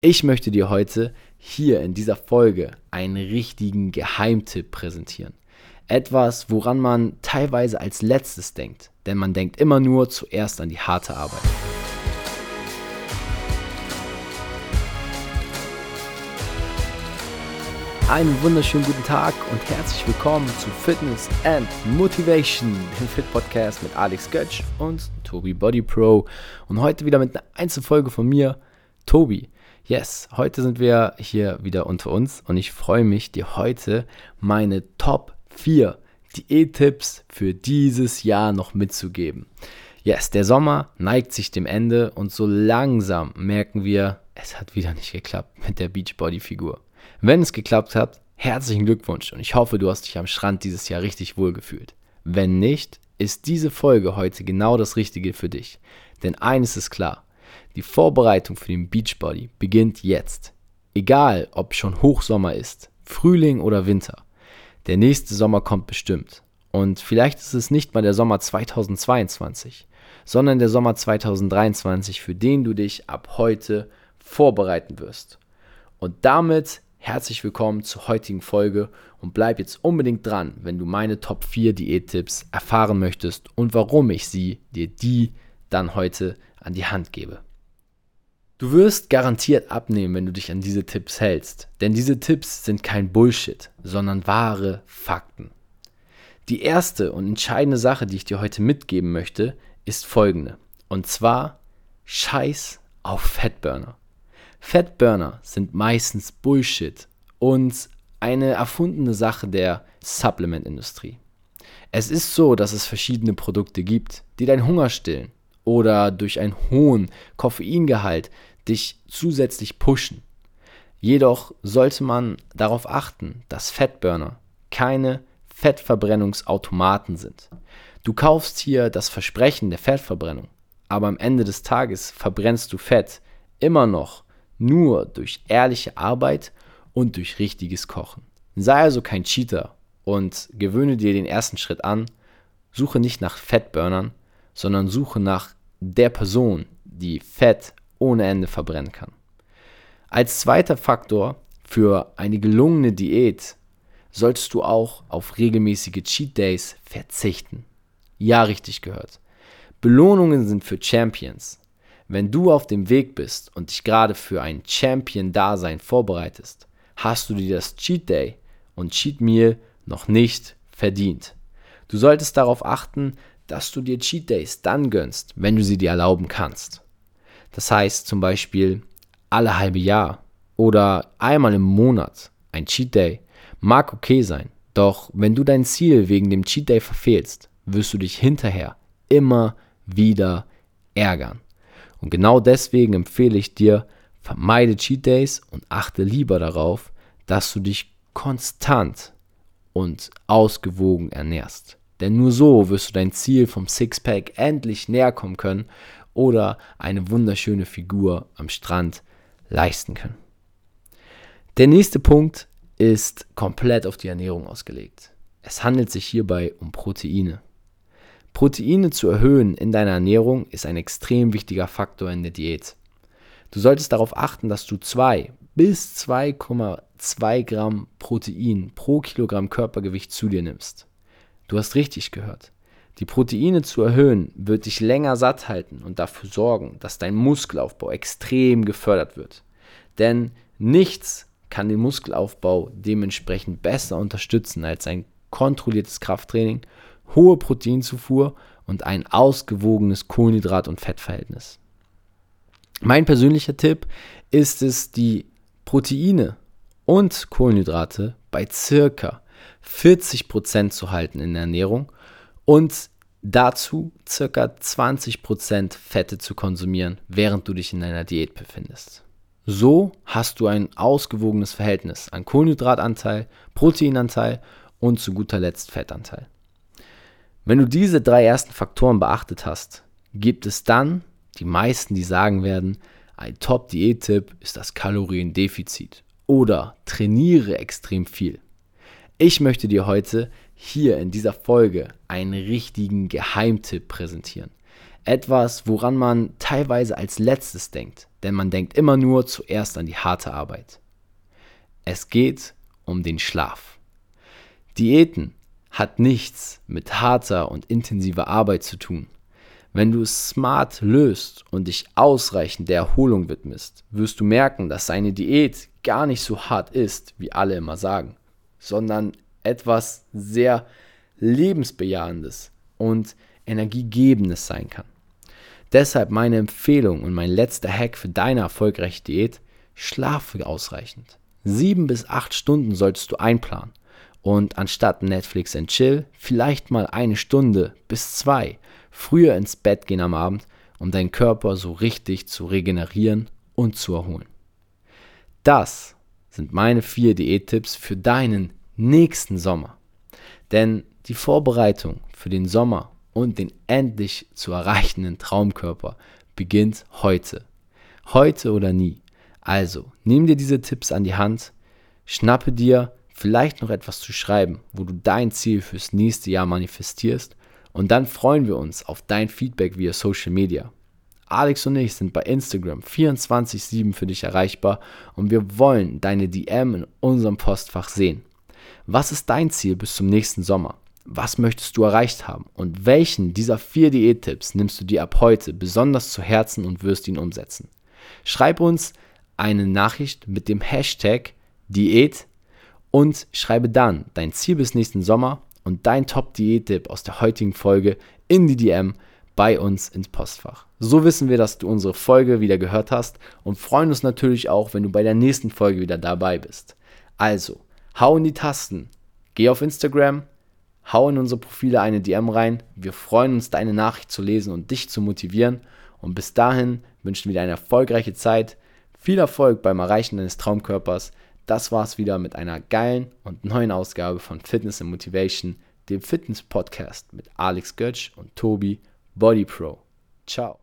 Ich möchte dir heute hier in dieser Folge einen richtigen Geheimtipp präsentieren. Etwas, woran man teilweise als letztes denkt, denn man denkt immer nur zuerst an die harte Arbeit. Einen wunderschönen guten Tag und herzlich willkommen zu Fitness and Motivation, dem Fit Podcast mit Alex Götsch und Tobi Body Pro. Und heute wieder mit einer Einzelfolge von mir, Tobi. Yes, heute sind wir hier wieder unter uns und ich freue mich, dir heute meine Top 4 Diät-Tipps für dieses Jahr noch mitzugeben. Yes, der Sommer neigt sich dem Ende und so langsam merken wir, es hat wieder nicht geklappt mit der Beachbody-Figur. Wenn es geklappt hat, herzlichen Glückwunsch und ich hoffe, du hast dich am Strand dieses Jahr richtig wohl gefühlt. Wenn nicht, ist diese Folge heute genau das Richtige für dich. Denn eines ist klar, die Vorbereitung für den Beachbody beginnt jetzt. Egal, ob schon Hochsommer ist, Frühling oder Winter. Der nächste Sommer kommt bestimmt. Und vielleicht ist es nicht mal der Sommer 2022, sondern der Sommer 2023, für den du dich ab heute vorbereiten wirst. Und damit herzlich willkommen zur heutigen Folge und bleib jetzt unbedingt dran, wenn du meine Top 4 Diättipps erfahren möchtest und warum ich sie dir die dann heute an die Hand gebe. Du wirst garantiert abnehmen, wenn du dich an diese Tipps hältst. Denn diese Tipps sind kein Bullshit, sondern wahre Fakten. Die erste und entscheidende Sache, die ich dir heute mitgeben möchte, ist folgende. Und zwar Scheiß auf Fettburner. Fettburner sind meistens Bullshit und eine erfundene Sache der Supplement-Industrie. Es ist so, dass es verschiedene Produkte gibt, die deinen Hunger stillen oder durch einen hohen Koffeingehalt dich zusätzlich pushen. Jedoch sollte man darauf achten, dass Fettburner keine Fettverbrennungsautomaten sind. Du kaufst hier das Versprechen der Fettverbrennung, aber am Ende des Tages verbrennst du Fett immer noch nur durch ehrliche Arbeit und durch richtiges Kochen. Sei also kein Cheater und gewöhne dir den ersten Schritt an, suche nicht nach Fettburnern, sondern suche nach der Person, die Fett ohne Ende verbrennen kann. Als zweiter Faktor für eine gelungene Diät solltest du auch auf regelmäßige Cheat Days verzichten. Ja, richtig gehört. Belohnungen sind für Champions. Wenn du auf dem Weg bist und dich gerade für ein Champion-Dasein vorbereitest, hast du dir das Cheat Day und Cheat Meal noch nicht verdient. Du solltest darauf achten, dass du dir Cheat Days dann gönnst, wenn du sie dir erlauben kannst. Das heißt zum Beispiel alle halbe Jahr oder einmal im Monat ein Cheat Day mag okay sein. Doch wenn du dein Ziel wegen dem Cheat Day verfehlst, wirst du dich hinterher immer wieder ärgern. Und genau deswegen empfehle ich dir, vermeide Cheat Days und achte lieber darauf, dass du dich konstant und ausgewogen ernährst. Denn nur so wirst du dein Ziel vom Sixpack endlich näher kommen können oder eine wunderschöne Figur am Strand leisten können. Der nächste Punkt ist komplett auf die Ernährung ausgelegt. Es handelt sich hierbei um Proteine. Proteine zu erhöhen in deiner Ernährung ist ein extrem wichtiger Faktor in der Diät. Du solltest darauf achten, dass du 2 bis 2,2 Gramm Protein pro Kilogramm Körpergewicht zu dir nimmst. Du hast richtig gehört. Die Proteine zu erhöhen wird dich länger satt halten und dafür sorgen, dass dein Muskelaufbau extrem gefördert wird. Denn nichts kann den Muskelaufbau dementsprechend besser unterstützen als ein kontrolliertes Krafttraining, hohe Proteinzufuhr und ein ausgewogenes Kohlenhydrat- und Fettverhältnis. Mein persönlicher Tipp ist es, die Proteine und Kohlenhydrate bei circa 40% zu halten in der Ernährung und dazu circa 20% Fette zu konsumieren, während du dich in einer Diät befindest. So hast du ein ausgewogenes Verhältnis an Kohlenhydratanteil, Proteinanteil und zu guter Letzt Fettanteil. Wenn du diese drei ersten Faktoren beachtet hast, gibt es dann die meisten, die sagen werden, ein Top-Diät-Tipp ist das Kaloriendefizit oder trainiere extrem viel. Ich möchte dir heute hier in dieser Folge einen richtigen Geheimtipp präsentieren. Etwas, woran man teilweise als letztes denkt, denn man denkt immer nur zuerst an die harte Arbeit. Es geht um den Schlaf. Diäten hat nichts mit harter und intensiver Arbeit zu tun. Wenn du es smart löst und dich ausreichend der Erholung widmest, wirst du merken, dass seine Diät gar nicht so hart ist, wie alle immer sagen, sondern etwas sehr lebensbejahendes und energiegebendes sein kann. Deshalb meine Empfehlung und mein letzter Hack für deine erfolgreiche Diät, schlafe ausreichend. Sieben bis acht Stunden solltest du einplanen und anstatt Netflix and Chill vielleicht mal eine Stunde bis zwei früher ins Bett gehen am Abend, um deinen Körper so richtig zu regenerieren und zu erholen. Das sind meine vier Diättipps für deinen nächsten Sommer. Denn die Vorbereitung für den Sommer und den endlich zu erreichenden Traumkörper beginnt heute. Heute oder nie. Also, nimm dir diese Tipps an die Hand, schnappe dir vielleicht noch etwas zu schreiben, wo du dein Ziel fürs nächste Jahr manifestierst und dann freuen wir uns auf dein Feedback via Social Media. Alex und ich sind bei Instagram 24/7 für dich erreichbar und wir wollen deine DM in unserem Postfach sehen. Was ist dein Ziel bis zum nächsten Sommer? Was möchtest du erreicht haben? Und welchen dieser vier Diättipps nimmst du dir ab heute besonders zu Herzen und wirst ihn umsetzen? Schreib uns eine Nachricht mit dem Hashtag Diät und schreibe dann dein Ziel bis nächsten Sommer und dein Top-Diät-Tipp aus der heutigen Folge in die DM bei uns ins Postfach. So wissen wir, dass du unsere Folge wieder gehört hast und freuen uns natürlich auch, wenn du bei der nächsten Folge wieder dabei bist. Also, hau in die Tasten, geh auf Instagram, hau in unsere Profile eine DM rein. Wir freuen uns, deine Nachricht zu lesen und dich zu motivieren. Und bis dahin wünschen wir dir eine erfolgreiche Zeit, viel Erfolg beim Erreichen deines Traumkörpers das war's wieder mit einer geilen und neuen Ausgabe von Fitness and Motivation, dem Fitness Podcast mit Alex Götsch und Tobi Body Pro. Ciao.